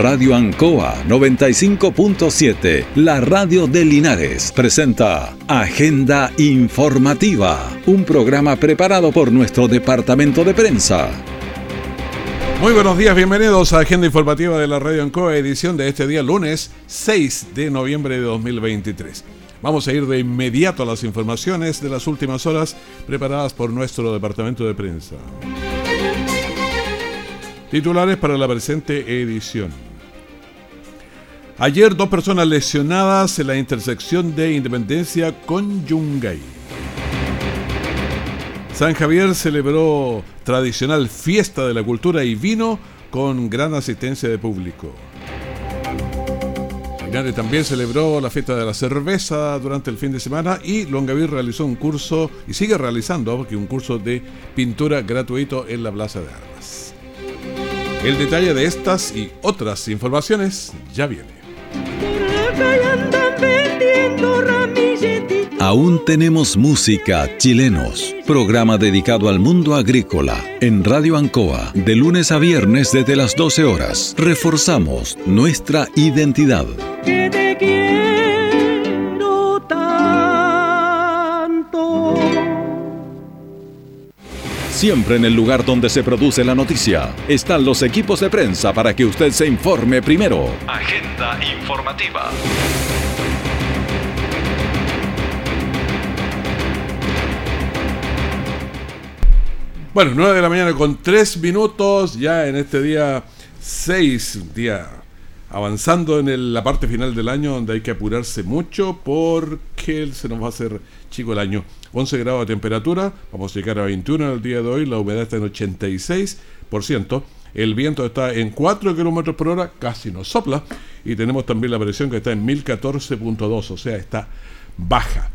Radio Ancoa 95.7, la radio de Linares, presenta Agenda Informativa, un programa preparado por nuestro departamento de prensa. Muy buenos días, bienvenidos a Agenda Informativa de la Radio Ancoa, edición de este día lunes 6 de noviembre de 2023. Vamos a ir de inmediato a las informaciones de las últimas horas preparadas por nuestro departamento de prensa. Titulares para la presente edición. Ayer dos personas lesionadas en la intersección de Independencia con Yungay. San Javier celebró tradicional fiesta de la cultura y vino con gran asistencia de público. Linares también celebró la fiesta de la cerveza durante el fin de semana y Longaví realizó un curso y sigue realizando un curso de pintura gratuito en la Plaza de Armas. El detalle de estas y otras informaciones ya viene. Aún tenemos música chilenos. Programa dedicado al mundo agrícola en Radio Ancoa de lunes a viernes desde las 12 horas. Reforzamos nuestra identidad. Siempre en el lugar donde se produce la noticia están los equipos de prensa para que usted se informe primero. Agenda informativa. Bueno, 9 de la mañana con 3 minutos, ya en este día 6, día avanzando en la parte final del año donde hay que apurarse mucho porque se nos va a hacer chico el año. 11 grados de temperatura, vamos a llegar a 21 el día de hoy, la humedad está en 86%, el viento está en 4 kilómetros por hora, casi nos sopla, y tenemos también la presión que está en 1014.2, o sea, está baja.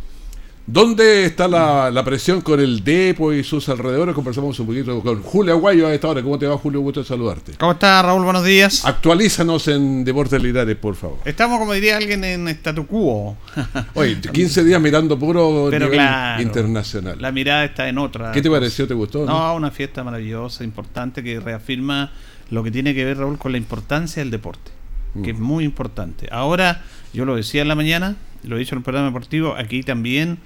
¿Dónde está la, presión con el DEPO y sus alrededores? Conversamos un poquito con Julio Aguayo a esta hora. ¿Cómo te va, Julio? Gusto saludarte. ¿Cómo está, Raúl? Buenos días. Actualízanos en Deportes Linares, por favor. Estamos, como diría alguien, en statu quo. Oye, 15 días mirando puro Pero nivel internacional. La mirada está en otra. ¿Qué te pareció? ¿Te gustó? No, una fiesta maravillosa, importante, que reafirma lo que tiene que ver, Raúl, con la importancia del deporte, que es mm. muy importante. Ahora, yo lo decía en la mañana, lo he dicho en el programa deportivo, aquí también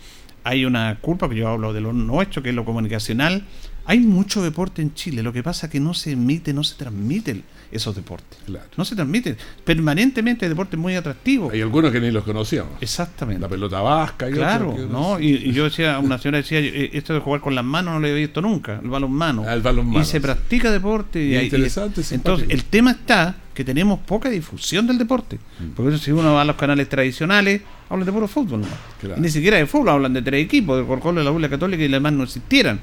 hay una culpa, que yo hablo de lo nuestro, que es lo comunicacional. Hay mucho deporte en Chile, lo que pasa es que no se emite, no se transmiten esos deportes. No se transmiten. Permanentemente hay deportes muy atractivos. Hay algunos que ni los conocíamos. Exactamente. La pelota vasca y Claro, ¿no? Y, yo decía, una señora decía, eh, esto de jugar con las manos no lo había visto nunca, el balón mano. Ah, el balón Y se practica deporte. Y, interesante, Entonces, el tema está que tenemos poca difusión del deporte. Mm. Porque si uno va a los canales tradicionales, hablan de puro fútbol. ni siquiera de fútbol, hablan de tres equipos, de Corcolo, la Bula Católica y demás no existieran.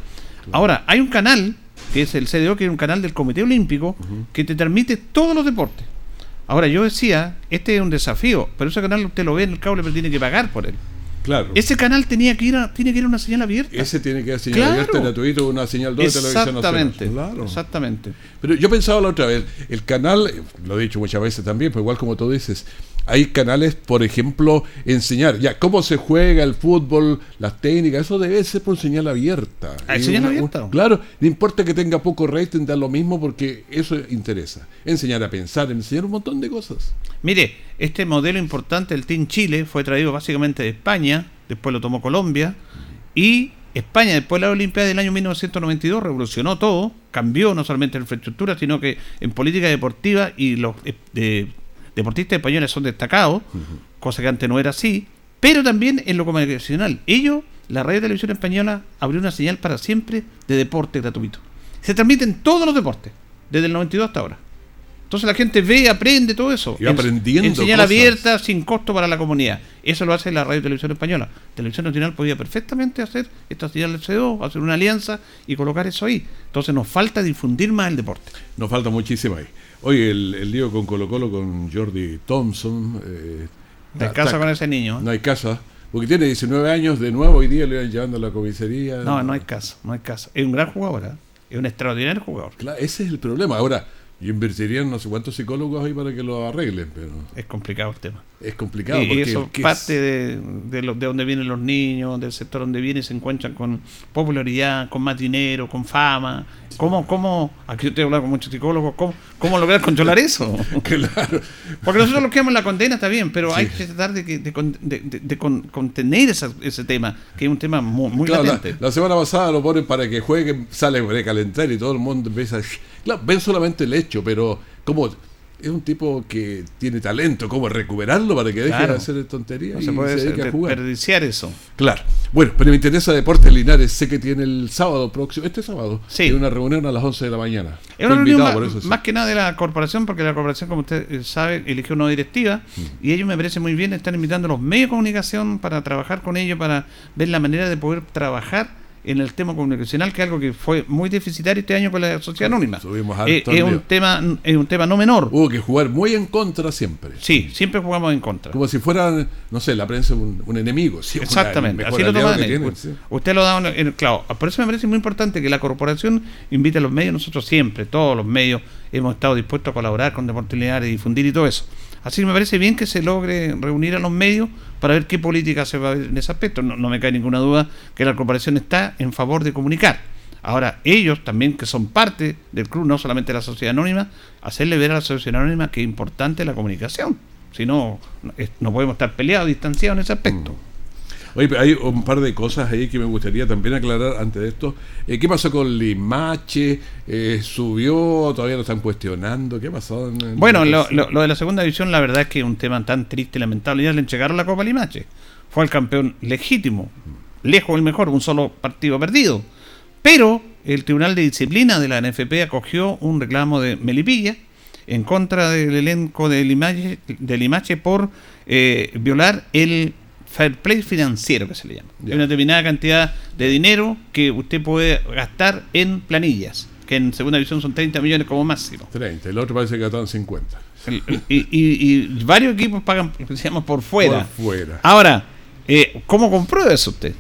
Ahora, hay un canal, que es el CDO, que es un canal del Comité Olímpico, que te transmite todos los deportes. Ahora, yo decía, este es un desafío, pero ese canal usted lo ve en el cable, pero tiene que pagar por él. Claro. Ese canal tenía que ir a, tiene que ir a una señal abierta. Ese tiene que ir a señal abierta gratuito, una señal 2 de televisión Exactamente. Claro. Exactamente. Pero yo pensaba la otra vez, el canal, lo he dicho muchas veces también, pero igual como tú dices, hay canales, por ejemplo, enseñar ya cómo se juega el fútbol, las técnicas, eso debe ser por señal abierta. ¿Hay señal abierta? claro, no importa que tenga poco rating, da lo mismo porque eso interesa. Enseñar a pensar, enseñar un montón de cosas. Mire, este modelo importante, el Team Chile, fue traído básicamente de España, después lo tomó Colombia, y España, después de la Olimpiada del año 1992, revolucionó todo, cambió no solamente la infraestructura, sino que en política deportiva y los eh, deportistas españoles son destacados, cosa que antes no era así, pero también en lo comunicacional. Ellos, la radio televisión española, abrió una señal para siempre de deporte gratuito. Se transmiten todos los deportes, desde el 92 hasta ahora. Entonces la gente ve, aprende todo eso. Y aprendiendo. En señal abierta, sin costo para la comunidad. Eso lo hace la radio televisión española. Televisión Nacional podía perfectamente hacer esta señal del CO, hacer una alianza y colocar eso ahí. Entonces nos falta difundir más el deporte. Nos falta muchísimo ahí. Oye, el, lío con Colo Colo, con Jordi Thompson. Eh, no hay casa con ese niño. No hay casa. Porque tiene 19 años, de nuevo hoy día le van llevando a la comisaría. No, no hay casa, no hay casa. Es un gran jugador, ¿eh? es un extraordinario jugador. Claro, ese es el problema. Ahora, Y invertirían no sé cuántos psicólogos ahí para que lo arreglen, pero Es complicado el tema. es complicado. Y porque eso ¿qué es? parte de, de, lo- de donde vienen los niños, del sector donde vienen, se encuentran con popularidad, con más dinero, con fama. ¿Cómo, cómo, aquí usted habla con muchos psicólogos, ¿cómo, cómo lograr controlar eso? Claro. Porque nosotros lo que en la condena está bien, pero hay Sí. que tratar de, que- de con- contener esa- ese tema, que es un tema muy, muy Claro, la, latente. la semana pasada lo ponen para que juegue, sale de calentar y todo el mundo empieza a... Claro, ven solamente el hecho, pero como es un tipo que tiene talento, ¿cómo recuperarlo para que deje Claro. de hacer tonterías No se puede se a jugar? desperdiciar eso. Claro. Bueno, pero me interesa Deportes Linares. Sé que tiene el sábado próximo, este sábado, Sí. tiene una reunión a las 11 de la mañana. Es una reunión más, por eso, sí. más que nada de la corporación, porque la corporación, como usted eh, sabe, eligió una directiva Mm. y ellos me parece muy bien, están invitando a los medios de comunicación para trabajar con ellos, para ver la manera de poder trabajar en el tema comunicacional, que es algo que fue muy deficitario este año con la sociedad anónima. Subimos Eh, es, un tema, es un tema no menor. Hubo que jugar muy en contra siempre. Sí, siempre jugamos en contra. Como si fuera, no sé, la prensa un, un enemigo. sí, Exactamente, así lo toman. tienen, sí. Usted lo da en el clavo. Por eso me parece muy importante que la corporación invite a los medios, nosotros siempre, todos los medios, hemos estado dispuestos a colaborar con Deportes Linares, difundir y todo eso. Así que me parece bien que se logre reunir a los medios para ver qué política se va a ver en ese aspecto. No, me cae ninguna duda que la corporación está en favor de comunicar. Ahora, ellos también, que son parte del club, no solamente la sociedad anónima, hacerle ver a la sociedad anónima que es importante la comunicación. Si no, no podemos estar peleados, distanciados en ese aspecto. Oye, pero hay un par de cosas ahí que me gustaría también aclarar antes de esto. Eh, ¿Qué pasó con Limache? Eh, ¿Subió? ¿Todavía lo están cuestionando? ¿Qué pasó? en- en Bueno, lo, lo- lo de la segunda división, la verdad es que es un tema tan triste y lamentable. Ya le entregaron la Copa Limache. Fue el campeón legítimo, lejos el mejor, un solo partido perdido. Pero el Tribunal de Disciplina de la NFP acogió un reclamo de Melipilla en contra del elenco de Limache, de Limache por eh, violar el fair play financiero que se le llama. Hay una determinada cantidad de dinero que usted puede gastar en planillas, que en segunda división son 30 millones como máximo. 30, el otro parece que gastaron 50. El- y, y- y varios equipos pagan, digamos, por fuera. Por fuera. Ahora, eh, ¿cómo comprueba eso usted?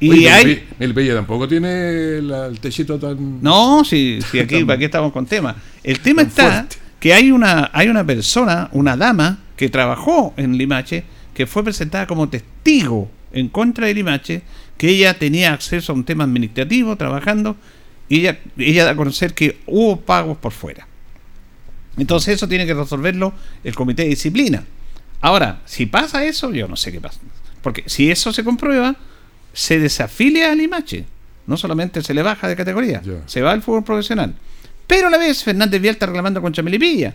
Y Oye, hay... Melipilla- Melipilla tampoco tiene la- el techito tan... No, si, si aquí, aquí estamos con tema. El tema está fuerte. que hay una, hay una persona, una dama, que trabajó en Limache, que fue presentada como testigo en contra de Limache, que ella tenía acceso a un tema administrativo trabajando, y ella, ella da a conocer que hubo pagos por fuera. Entonces eso tiene que resolverlo el comité de disciplina. Ahora, si pasa eso, yo no sé qué pasa. Porque si eso se comprueba, se desafilia a Limache. No solamente se le baja de categoría, se va al fútbol profesional. Pero a la vez Fernández Vial está reclamando contra Melipilla.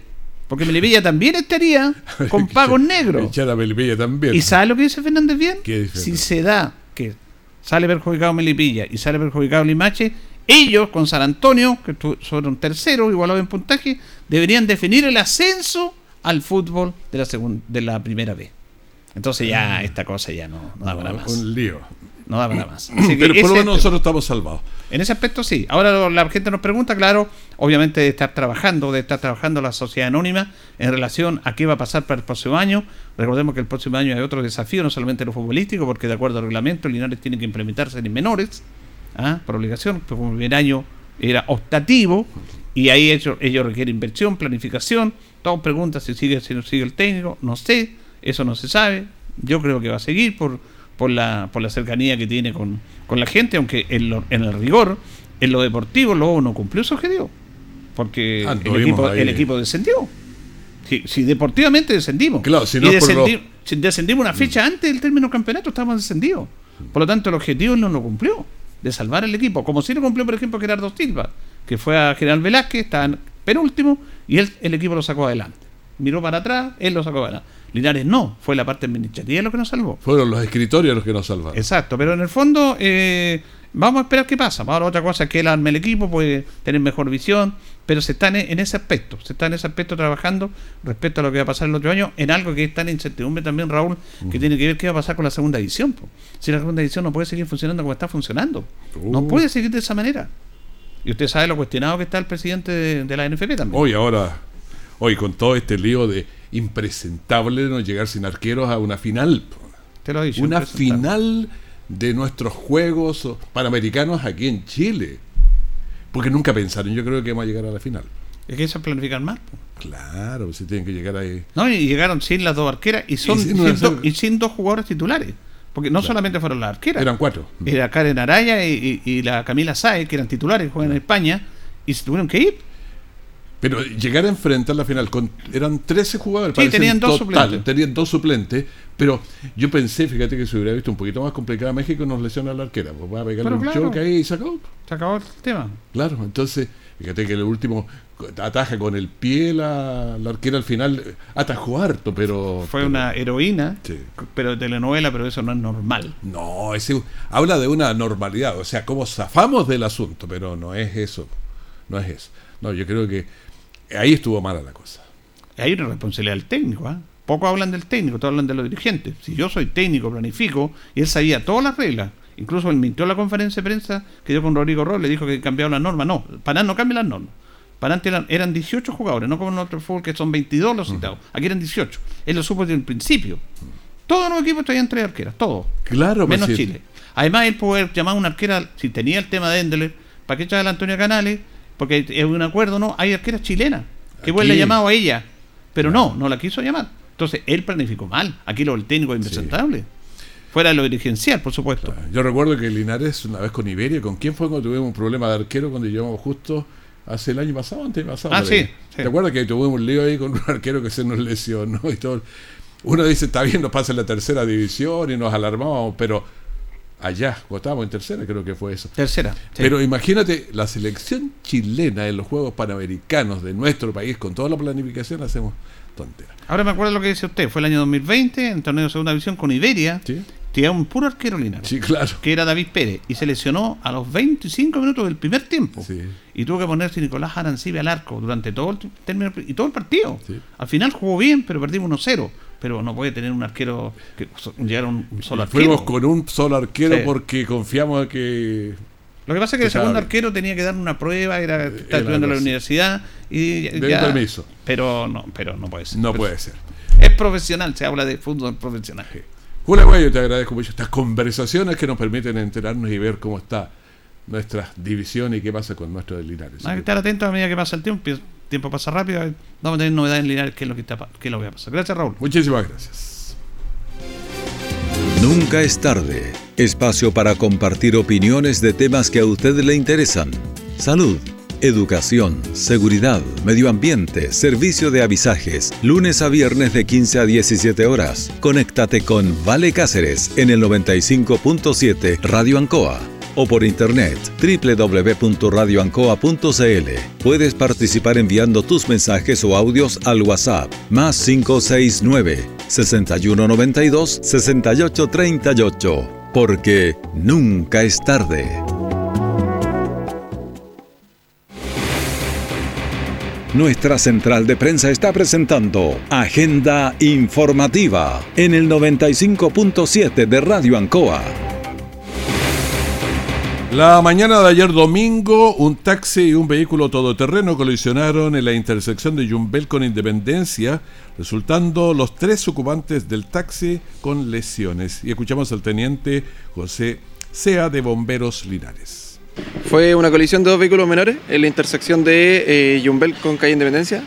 Porque Melipilla también estaría con pagos negros. Echar a Melipilla también. ¿Y sabe lo que dice Fernández dice Si Fernández? se da que sale perjudicado Melipilla y sale perjudicado Limache, ellos con San Antonio, que son un tercero igualado en puntaje, deberían definir el ascenso al fútbol de la, de la primera vez. Entonces ya esta cosa ya no, no da para más. Un lío. No da para más. Así que Pero por lo menos nosotros estamos salvados. en ese aspecto sí. Ahora la gente nos pregunta, claro, obviamente de estar trabajando, de estar trabajando la sociedad anónima en relación a qué va a pasar para el próximo año. Recordemos que el próximo año hay otro desafío, no solamente lo futbolístico, porque de acuerdo al reglamento, Linares tiene que implementarse en menores, ¿ah? por obligación, porque como el primer año era optativo, y ahí ellos, ellos requieren inversión, planificación. Todos preguntan si sigue, si no sigue el técnico, no sé, eso no se sabe. Yo creo que va a seguir por, por, la, por la cercanía que tiene con, con la gente, aunque en, lo- en el rigor, en lo deportivo, luego no cumplió su objetivo. Porque Ah, el, equipo, ahí- el equipo descendió. Si, si deportivamente descendimos. Claro, si y no es por descendi- lo- si descendimos una fecha antes del término del campeonato, estábamos descendidos. Por lo tanto, el objetivo no lo cumplió, de salvar el equipo. Como si lo cumplió, por ejemplo, Gerardo Silva, que fue a General Velázquez, estaba en penúltimo, y él, el equipo lo sacó adelante. Miró para atrás, él lo sacó adelante. Linares no, fue la parte administrativa lo que nos salvó. Fueron los escritorios los que nos salvaron. Exacto, pero en el fondo eh, vamos a esperar qué pasa. Ahora otra cosa es que él arme el equipo, puede tener mejor visión, pero se está en, ese aspecto, se está en ese aspecto trabajando respecto a lo que va a pasar el otro año, en algo que está en incertidumbre también, Raúl, que tiene que ver qué va a pasar con la segunda edición. po. Si la segunda edición no puede seguir funcionando como está funcionando, no Uh. puede seguir de esa manera. Y usted sabe lo cuestionado que está el presidente de, de la NFP también. Hoy ahora, hoy con todo este lío de impresentable no llegar sin arqueros a una final. Te lo he dicho. Una final de nuestros Juegos Panamericanos aquí en Chile. Porque nunca pensaron, yo creo que vamos a llegar a la final. Es que eso es planificar más. Claro, si tienen que llegar ahí. No, y llegaron sin las dos arqueras y, son, Y sin do- y sin dos jugadores titulares. Porque no solamente fueron las arqueras. Eran cuatro. Era Karen Araya y, la Camila Sáez, que eran titulares, juegan en España, y se tuvieron que ir. Pero llegar a enfrentar la final con eran 13 jugadores, Sí, tenían en dos total, suplentes. tenían dos suplentes, pero yo pensé, fíjate que se hubiera visto un poquito más complicada México nos lesiona a la arquera, pues va a pegarle Pero un claro. choque ahí y se acabó. Se acabó el tema. Claro, entonces, fíjate que el último ataja con el pie la, la arquera al final, atajó harto, pero... Fue pero- una heroína, Sí. pero de telenovela, pero eso no es normal. No, ese habla de una normalidad, o sea, cómo zafamos del asunto, pero no es eso, no es eso. No, yo creo que ahí estuvo mala la cosa. Hay una responsabilidad del técnico. ¿ah? Poco hablan del técnico, todos hablan de los dirigentes. Si yo soy técnico, planifico, y él sabía todas las reglas, incluso él mintió en la conferencia de prensa que dio con Rodrigo Roll, le dijo que cambiado las normas. No, Panam no cambia las normas. Para antes eran, eran 18 jugadores, no como en otro fútbol que son 22 los citados. Aquí eran 18. Él lo supo desde el principio. Todos los equipos traían tres arqueras, todos. Claro, menos pues, sí. Chile. Además, él puede llamar a una arquera, si tenía el tema de Endler, ¿para qué echar a Antonio Canales? Porque es un acuerdo, ¿no? Hay arqueras chilenas. Que igual le ha Aquí. llamado a ella, pero no, no la quiso llamar. Entonces, él planificó mal. Aquí lo del técnico es impresentable. Fuera de lo dirigencial, por supuesto. Yo recuerdo que Linares una vez con Iberia, ¿con quién fue cuando tuvimos un problema de arquero cuando llegamos justo hace el año pasado, antes pasado? Ah, sí, sí. ¿Te acuerdas que tuvimos un lío ahí con un arquero que se nos lesionó y todo? Uno dice, está bien, nos pasa en la tercera división y nos alarmamos, pero allá, cuando estábamos en tercera, creo que fue eso. Tercera. sí. Pero imagínate, la selección chilena en los Juegos Panamericanos de nuestro país, con toda la planificación, hacemos tonteras. Ahora me acuerdo lo que dice usted. Fue el año 2020, en torneo de segunda división con Iberia. ¿Sí? Tenía un puro arquero Linares. Sí, claro. que era David Pérez, y se lesionó a los 25 minutos del primer tiempo. Sí. Y tuvo que ponerse Nicolás Arancibe al arco durante todo el término y todo el partido. Sí. Al final jugó bien, pero perdimos 1-0. Pero no puede tener un arquero que llegar a un, solo arquero. Fuimos con un solo arquero Sí. porque confiamos en que Lo que pasa es que el segundo sabe. arquero tenía que dar una prueba, era era estudiando en la universidad y Den ya- permiso. Pero no, pero no puede ser. no puede ser. Es profesional, se habla de fútbol profesional. Julio Guayo, te agradezco mucho estas conversaciones que nos permiten enterarnos y ver cómo está nuestra división y qué pasa con nuestro de Linares. Hay que estar atentos a medida que pasa el tiempo. Tiempo pasa rápido. Vamos a tener novedades en Linares, qué es lo que, está, es lo que va a pasar. Gracias, Raúl. Muchísimas gracias. Nunca es tarde. Espacio para compartir opiniones de temas que a usted le interesan. Salud, educación, seguridad, medio ambiente, servicio de avisajes. Lunes a viernes de 15 a 17 horas. Conéctate con Vale Cáceres en el 95.7 Radio Ancoa o por internet www.radioancoa.cl. Puedes participar enviando tus mensajes o audios al WhatsApp más 569 6192 6838. Porque nunca es tarde. Nuestra central de prensa está presentando Agenda Informativa en el 95.7 de Radio Ancoa. La mañana de ayer domingo, un taxi y un vehículo todoterreno colisionaron en la intersección de Yumbel con Independencia, resultando los tres ocupantes del taxi con lesiones. Y escuchamos al teniente José Sea de Bomberos Linares. Fue una colisión de dos vehículos menores en la intersección de eh, Yumbel con calle Independencia,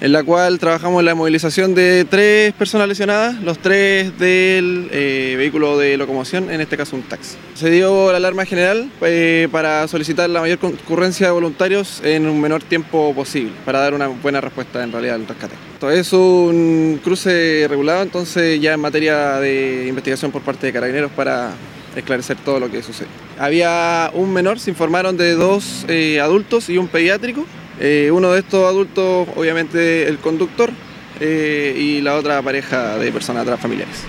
en la cual trabajamos la movilización de tres personas lesionadas, los tres del eh, vehículo de locomoción, en este caso un taxi. Se dio la alarma general eh, para solicitar la mayor concurrencia de voluntarios en un menor tiempo posible, para dar una buena respuesta en realidad al rescate. Esto es un cruce regulado, entonces ya en materia de investigación por parte de carabineros para esclarecer todo lo que sucede. Había un menor, se informaron de dos eh, adultos y un pediátrico. Eh, uno de estos adultos, obviamente, el conductor eh, y la otra pareja de personas transfamiliares.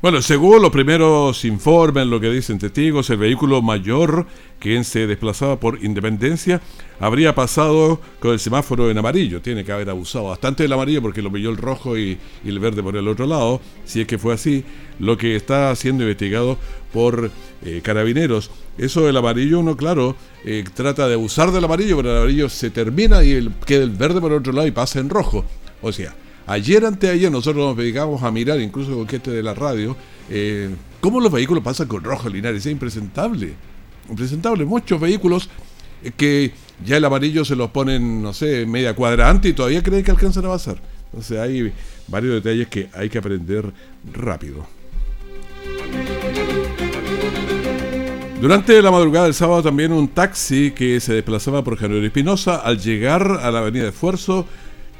Bueno, según los primeros informes, lo que dicen testigos, el vehículo mayor, quien se desplazaba por Independencia, habría pasado con el semáforo en amarillo. Tiene que haber abusado bastante del amarillo porque lo pilló el rojo y, y el verde por el otro lado. Si es que fue así, lo que está siendo investigado por eh, carabineros. Eso del amarillo, uno, claro, eh, trata de abusar del amarillo, pero el amarillo se termina y el, queda el verde por el otro lado y pasa en rojo. O sea, Ayer, anteayer, nosotros nos dedicamos a mirar, incluso con gente de la radio, eh, cómo los vehículos pasan con rojo Linares. Es impresentable. Impresentable. Muchos vehículos que ya el amarillo se los ponen, no sé, media cuadrante y todavía creen que alcanzan a pasar. Entonces hay varios detalles que hay que aprender rápido. Durante la madrugada del sábado también un taxi que se desplazaba por January Espinosa al llegar a la avenida de Esfuerzo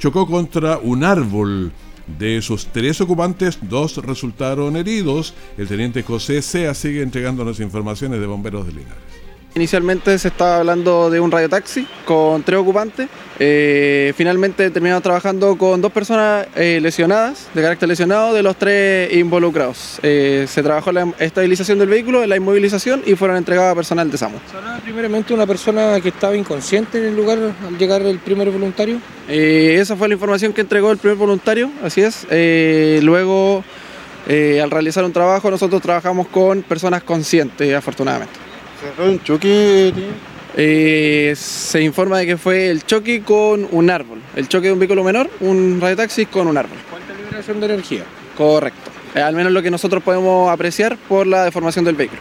chocó contra un árbol. De sus tres ocupantes, dos resultaron heridos. El teniente José Sea sigue entregándonos informaciones de bomberos de Linares. Inicialmente se estaba hablando de un radiotaxi con tres ocupantes. Eh, finalmente terminamos trabajando con dos personas eh, lesionadas, de carácter lesionado, de los tres involucrados. Eh, se trabajó la estabilización del vehículo, la inmovilización y fueron entregadas a personal de SAMU. primeramente una persona que estaba inconsciente en el lugar al llegar el primer voluntario? esa fue la información que entregó el primer voluntario, así es. luego, al realizar un trabajo, nosotros trabajamos con personas conscientes, afortunadamente. ¿Se un choque? Eh, se informa de que fue el choque con un árbol. El choque de un vehículo menor, un radiotaxi con un árbol. ¿Cuánta liberación de energía? Correcto. Eh, al menos lo que nosotros podemos apreciar por la deformación del vehículo.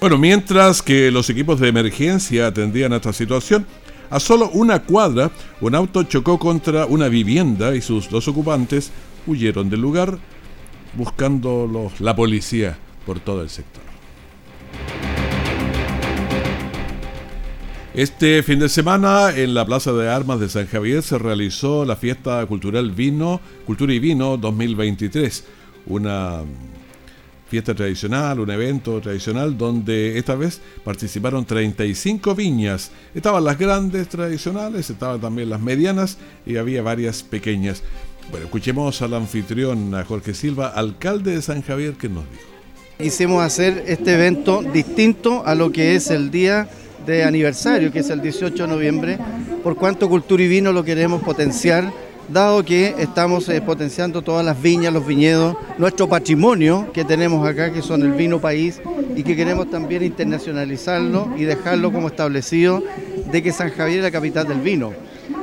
Bueno, mientras que los equipos de emergencia atendían a esta situación, a solo una cuadra, un auto chocó contra una vivienda y sus dos ocupantes huyeron del lugar buscando la policía por todo el sector. Este fin de semana en la Plaza de Armas de San Javier se realizó la fiesta cultural Vino, Cultura y Vino 2023, una fiesta tradicional, un evento tradicional donde esta vez participaron 35 viñas. Estaban las grandes tradicionales, estaban también las medianas y había varias pequeñas. Bueno, escuchemos al anfitrión, a Jorge Silva, alcalde de San Javier, que nos dijo. Quisimos hacer este evento distinto a lo que es el día de aniversario, que es el 18 de noviembre, por cuanto Cultura y Vino lo queremos potenciar, dado que estamos eh, potenciando todas las viñas, los viñedos, nuestro patrimonio que tenemos acá, que son el vino país, y que queremos también internacionalizarlo y dejarlo como establecido de que San Javier es la capital del vino.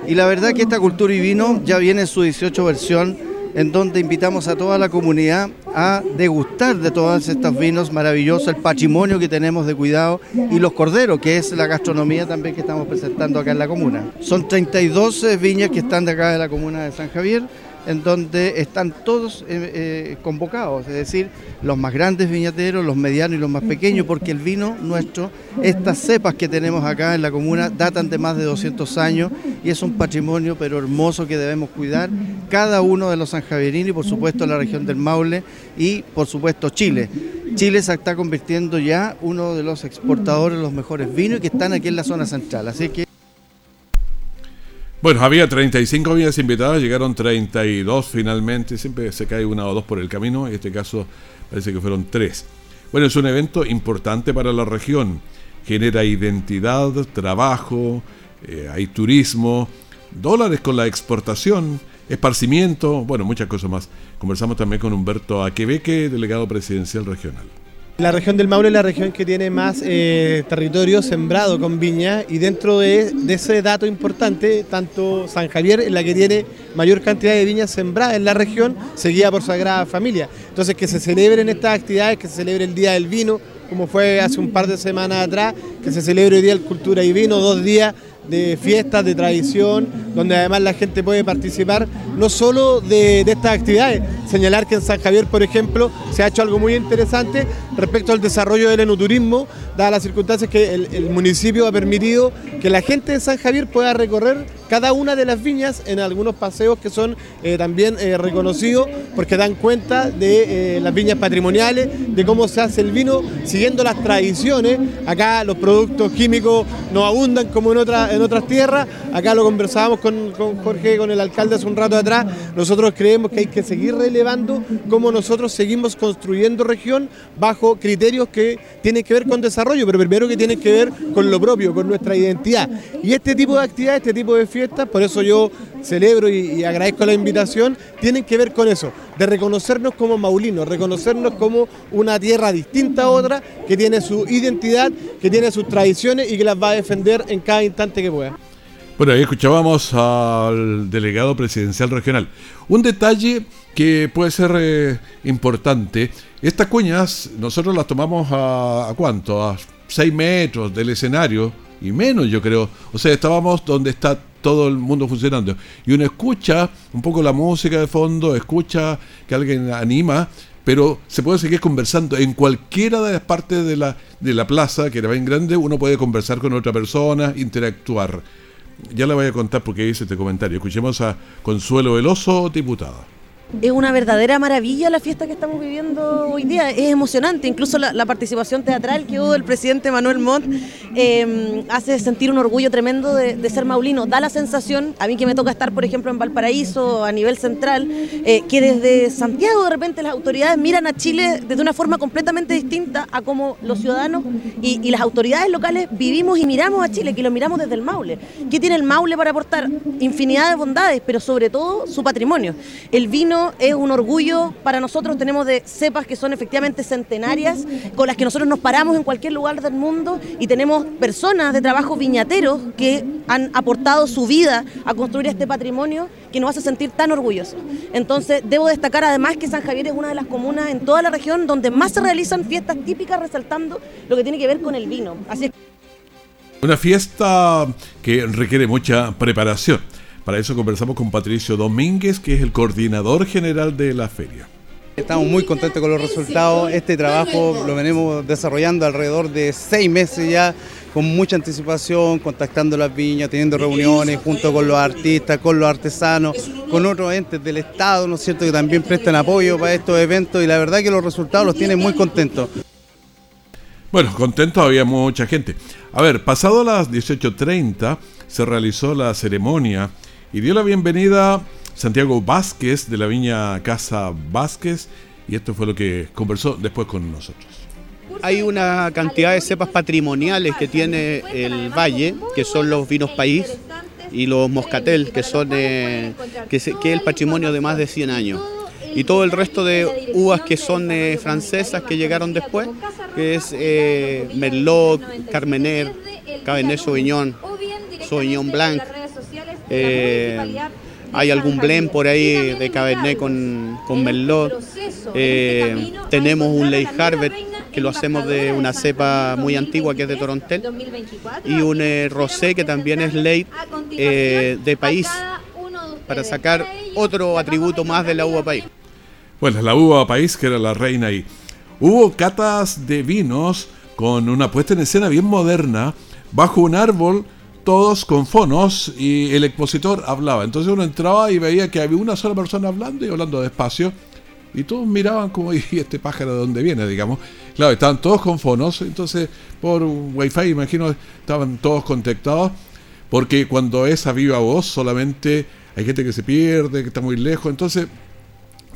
Y la verdad que esta Cultura y Vino ya viene en su 18 versión, en donde invitamos a toda la comunidad a degustar de todos estos vinos maravillosos, el patrimonio que tenemos de cuidado y los corderos, que es la gastronomía también que estamos presentando acá en la comuna. Son 32 viñas que están de acá de la comuna de San Javier en donde están todos eh, eh, convocados, es decir, los más grandes viñateros, los medianos y los más pequeños, porque el vino nuestro, estas cepas que tenemos acá en la comuna, datan de más de 200 años y es un patrimonio pero hermoso que debemos cuidar, cada uno de los sanjaverinos y por supuesto la región del Maule y por supuesto Chile. Chile se está convirtiendo ya uno de los exportadores de los mejores vinos que están aquí en la zona central, así que bueno, había 35 viñas invitadas, llegaron 32 finalmente, siempre se cae una o dos por el camino, en este caso parece que fueron tres. Bueno, es un evento importante para la región, genera identidad, trabajo, eh, hay turismo, dólares con la exportación, esparcimiento, bueno, muchas cosas más. Conversamos también con Humberto Aquebeque, delegado presidencial regional. La región del Maule es la región que tiene más eh, territorio sembrado con viña y dentro de, ese dato importante, tanto San Javier es la que tiene mayor cantidad de viñas sembradas en la región, seguida por Sagrada Familia. Entonces que se celebren estas actividades, que se celebre el Día del Vino, como fue hace un par de semanas atrás, que se celebre el Día del Cultura y Vino, dos días de fiestas, de tradición, donde además la gente puede participar no solo de, estas actividades, señalar que en San Javier, por ejemplo, se ha hecho algo muy interesante respecto al desarrollo del enoturismo, dadas las circunstancias que el, municipio ha permitido que la gente de San Javier pueda recorrer cada una de las viñas en algunos paseos que son eh, también eh, reconocidos porque dan cuenta de eh, las viñas patrimoniales, de cómo se hace el vino, siguiendo las tradiciones. Acá los productos químicos no abundan como en, otras tierras. Acá lo conversábamos con, Jorge, con el alcalde hace un rato atrás. Nosotros creemos que hay que seguir cómo nosotros seguimos construyendo región bajo criterios que tienen que ver con desarrollo, pero primero que tienen que ver con lo propio, con nuestra identidad. Y este tipo de actividades, este tipo de fiestas, por eso yo celebro y, agradezco la invitación, tienen que ver con eso, de reconocernos como maulinos, reconocernos como una tierra distinta a otra, que tiene su identidad, que tiene sus tradiciones y que las va a defender en cada instante que pueda. Bueno, ahí escuchábamos al delegado presidencial regional. Un detalle que puede ser eh, importante, estas cuñas nosotros las tomamos a, a cuánto, a 6 metros del escenario, y menos yo creo. O sea, estábamos donde está todo el mundo funcionando. Y uno escucha un poco la música de fondo, escucha que alguien anima, pero se puede seguir conversando en cualquiera de las partes de la, de la plaza, que era bien grande, uno puede conversar con otra persona, interactuar. Ya le voy a contar porque hice este comentario. Escuchemos a Consuelo Veloso, diputada. Es una verdadera maravilla la fiesta que estamos viviendo hoy día, es emocionante, incluso la, participación teatral que hubo del presidente Manuel Montt em, hace sentir un orgullo tremendo de, ser maulino. Da la sensación, a mí que me toca estar, por ejemplo, en Valparaíso, a nivel central, eh, que desde Santiago de repente las autoridades miran a Chile desde una forma completamente distinta a cómo los ciudadanos y, y las autoridades locales vivimos y miramos a Chile, que lo miramos desde el Maule. ¿Qué tiene el Maule para aportar? Infinidad de bondades, pero sobre todo su patrimonio. El vino es un orgullo para nosotros. Tenemos de cepas que son efectivamente centenarias, con las que nosotros nos paramos en cualquier lugar del mundo y tenemos personas de trabajo viñateros que han aportado su vida a construir este patrimonio que nos hace sentir tan orgullosos. Entonces, debo destacar además que San Javier es una de las comunas en toda la región donde más se realizan fiestas típicas resaltando lo que tiene que ver con el vino. Así Una fiesta que requiere mucha preparación. Para eso conversamos con Patricio Domínguez, que es el coordinador general de la feria. Estamos muy contentos con los resultados. Este trabajo lo venimos desarrollando alrededor de seis meses ya, con mucha anticipación, contactando las viñas, teniendo reuniones junto con los artistas, con los artesanos, con otros entes del Estado, ¿no es cierto?, que también prestan apoyo para estos eventos y la verdad que los resultados los tienen muy contentos. Bueno, contentos había mucha gente. A ver, pasado las 18.30 se realizó la ceremonia y dio la bienvenida Santiago Vázquez de la viña Casa Vázquez y esto fue lo que conversó después con nosotros. Hay una cantidad de cepas patrimoniales que tiene el valle, que son los vinos país y los moscatel, que son eh, que, el patrimonio de más de 100 años. Y todo el resto de uvas que son eh, francesas que llegaron después, que es eh, Merlot, Carmener, Cabernet Sauvignon, Sauvignon Blanc, eh, hay algún blend por ahí de Cabernet con, con Merlot. Eh, tenemos un Ley Harvard que lo hacemos de una cepa muy antigua que es de Torontel y un eh, rosé que también es Ley de país para sacar otro atributo más de la uva país. Bueno, la uva país que era la reina ahí. Hubo catas de vinos con una puesta en escena bien moderna bajo un árbol todos con fonos y el expositor hablaba. Entonces uno entraba y veía que había una sola persona hablando y hablando despacio. Y todos miraban como, ¿y este pájaro de dónde viene? Digamos. Claro, estaban todos con fonos. Entonces, por wifi, imagino, estaban todos conectados. Porque cuando es a viva voz, solamente hay gente que se pierde, que está muy lejos. Entonces,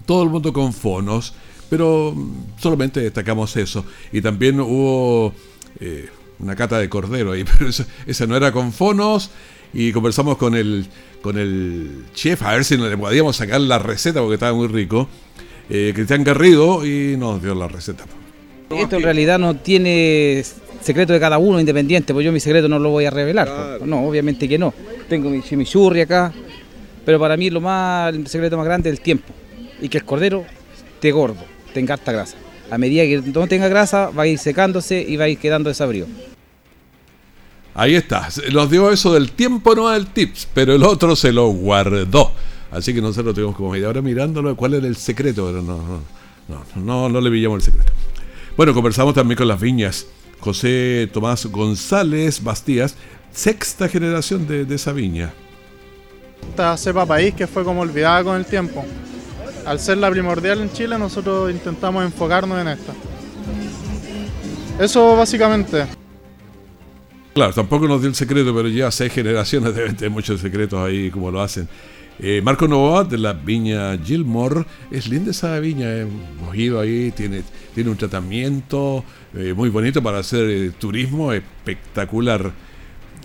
todo el mundo con fonos. Pero solamente destacamos eso. Y también hubo. Eh, una cata de cordero ahí, pero esa, no era con fonos. Y conversamos con el, con el chef a ver si le podíamos sacar la receta porque estaba muy rico. Eh, Cristian Garrido y nos dio la receta. Esto en realidad no tiene secreto de cada uno independiente, pues yo mi secreto no lo voy a revelar. No, obviamente que no. Tengo mi chimichurri acá, pero para mí lo más, el secreto más grande es el tiempo. Y que el cordero te gordo, tenga harta grasa. A medida que no tenga grasa, va a ir secándose y va a ir quedando desabrido. Ahí está. Nos dio eso del tiempo, no del tips, pero el otro se lo guardó. Así que nosotros tuvimos como media hora mirándolo cuál era el secreto, pero no, no, no, no, le pillamos el secreto. Bueno, conversamos también con las viñas. José Tomás González Bastías, sexta generación de, de esa viña. Esta cepa país que fue como olvidada con el tiempo. Al ser la primordial en Chile, nosotros intentamos enfocarnos en esta. Eso básicamente. Claro, tampoco nos dio el secreto, pero ya seis generaciones deben tener muchos secretos ahí, como lo hacen. Eh, Marco Novoa de la viña Gilmore, es linda esa viña, ido ahí, tiene, tiene un tratamiento eh, muy bonito para hacer eh, turismo espectacular.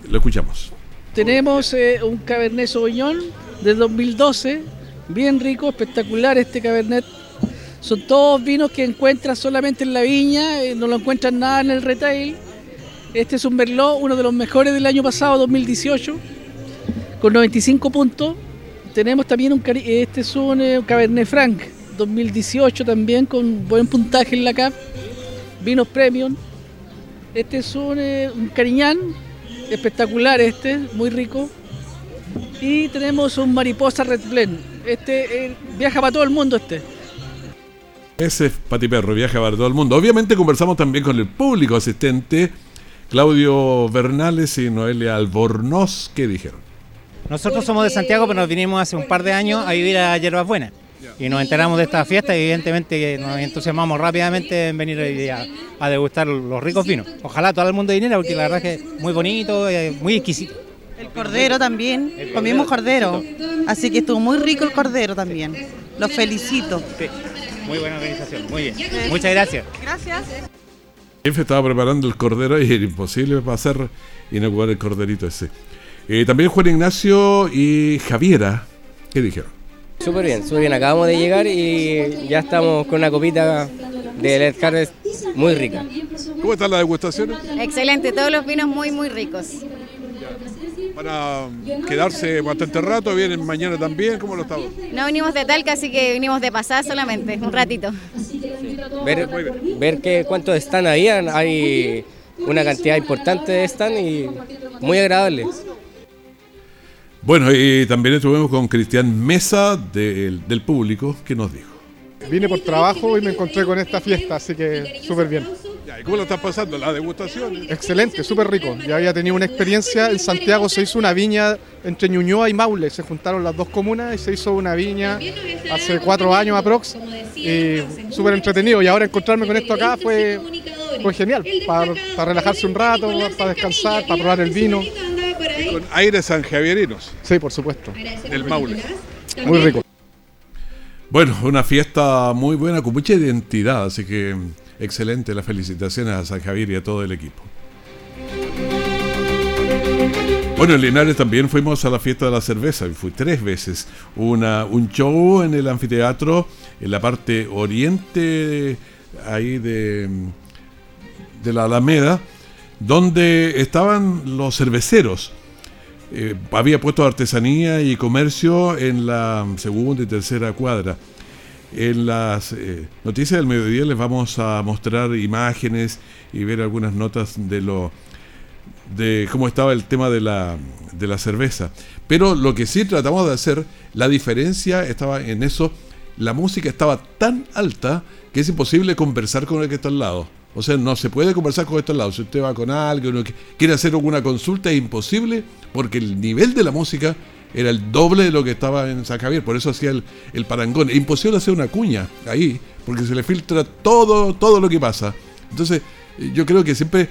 Lo escuchamos. Tenemos un Cabernet Sauvignon de 2012, bien rico, espectacular este Cabernet. Son todos vinos que encuentras solamente en la viña, no lo encuentras nada en el retail este es un Merlot, uno de los mejores del año pasado, 2018, con 95 puntos. Tenemos también un, este es un, eh, Cabernet Franc, 2018 también, con buen puntaje en la CAP. Vinos Premium. Este es un, eh, un cariñán espectacular este, muy rico. Y tenemos un mariposa red blend. Este eh, viaja para todo el mundo este. Ese es Pati Perro, viaja para todo el mundo. Obviamente conversamos también con el público asistente, Claudio Bernales y Noelia Albornoz, ¿qué dijeron? Nosotros somos de Santiago, pero nos vinimos hace un par de años a vivir a Hierbas Buenas. Y nos enteramos de esta fiesta y evidentemente nos entusiasmamos rápidamente en venir hoy día a degustar los ricos vinos. Ojalá todo el mundo viniera porque la verdad es que es muy bonito, eh, muy exquisito. El cordero también, comimos cordero, así que estuvo muy rico el cordero también. Los felicito. Muy buena organización, muy bien. Muchas gracias. Gracias. Jefe estaba preparando el cordero y era imposible pasar y no jugar el corderito ese. Eh, también Juan Ignacio y Javiera, ¿qué dijeron? Súper bien, súper bien. Acabamos de llegar y ya estamos con una copita de Led Harvest muy rica. ¿Cómo están las degustaciones? Excelente, todos los vinos muy, muy ricos. Para quedarse bastante rato, vienen mañana también, ¿cómo lo estamos? No vinimos de Talca, así que vinimos de pasada solamente, un ratito. Ver, ver que cuántos están ahí, hay una cantidad importante de están y muy agradable. Bueno, y también estuvimos con Cristian Mesa del, del público, que nos dijo. Vine por trabajo y me encontré con esta fiesta, así que súper bien. ¿Y cómo lo estás pasando? ¿La degustación? Excelente, súper rico. Ya había tenido una experiencia, en Santiago se hizo una viña entre Ñuñoa y Maule, se juntaron las dos comunas y se hizo una viña hace cuatro años aprox. Y súper entretenido. Y ahora encontrarme con esto acá fue, fue genial, para, para relajarse un rato, para descansar, para probar el vino. Con aires sanjavierinos. Sí, por supuesto. Del Maule. Muy rico. Bueno, una fiesta muy buena, con mucha identidad, así que excelente. Las felicitaciones a San Javier y a todo el equipo. Bueno, en Linares también fuimos a la fiesta de la cerveza, y fui tres veces. Una, un show en el anfiteatro, en la parte oriente ahí de, de la Alameda, donde estaban los cerveceros. Eh, había puesto artesanía y comercio en la segunda y tercera cuadra. En las eh, noticias del mediodía les vamos a mostrar imágenes y ver algunas notas de lo de cómo estaba el tema de la, de la cerveza. Pero lo que sí tratamos de hacer, la diferencia estaba en eso, la música estaba tan alta que es imposible conversar con el que está al lado. O sea, no se puede conversar con estos lados. Si usted va con alguien quiere hacer alguna consulta, es imposible porque el nivel de la música era el doble de lo que estaba en San Javier. Por eso hacía el, el parangón. Es imposible hacer una cuña ahí porque se le filtra todo, todo lo que pasa. Entonces, yo creo que siempre,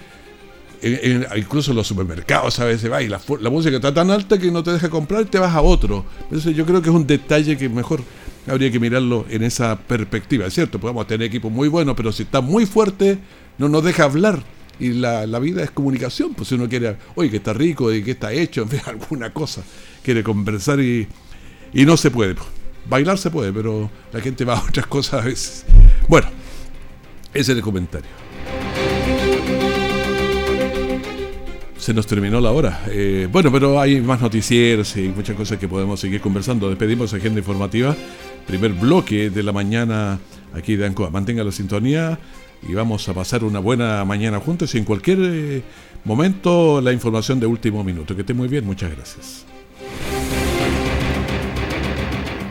en- en- incluso en los supermercados a veces va y la, música está tan alta que no te deja comprar y te vas a otro. Entonces, yo creo que es un detalle que mejor habría que mirarlo en esa perspectiva. Es cierto, podemos tener equipos muy buenos, pero si está muy fuerte, no nos deja hablar. Y la, la vida es comunicación, pues si uno quiere, oye, que está rico, y que está hecho, en fin, alguna cosa, quiere conversar y, y no se puede. Bailar se puede, pero la gente va a otras cosas a veces. Bueno, ese es el comentario. Se nos terminó la hora. Eh, bueno, pero hay más noticieros y muchas cosas que podemos seguir conversando. Despedimos agenda informativa. Primer bloque de la mañana aquí de Ancoa. Mantenga la sintonía y vamos a pasar una buena mañana juntos y en cualquier eh, momento la información de último minuto. Que esté muy bien, muchas gracias.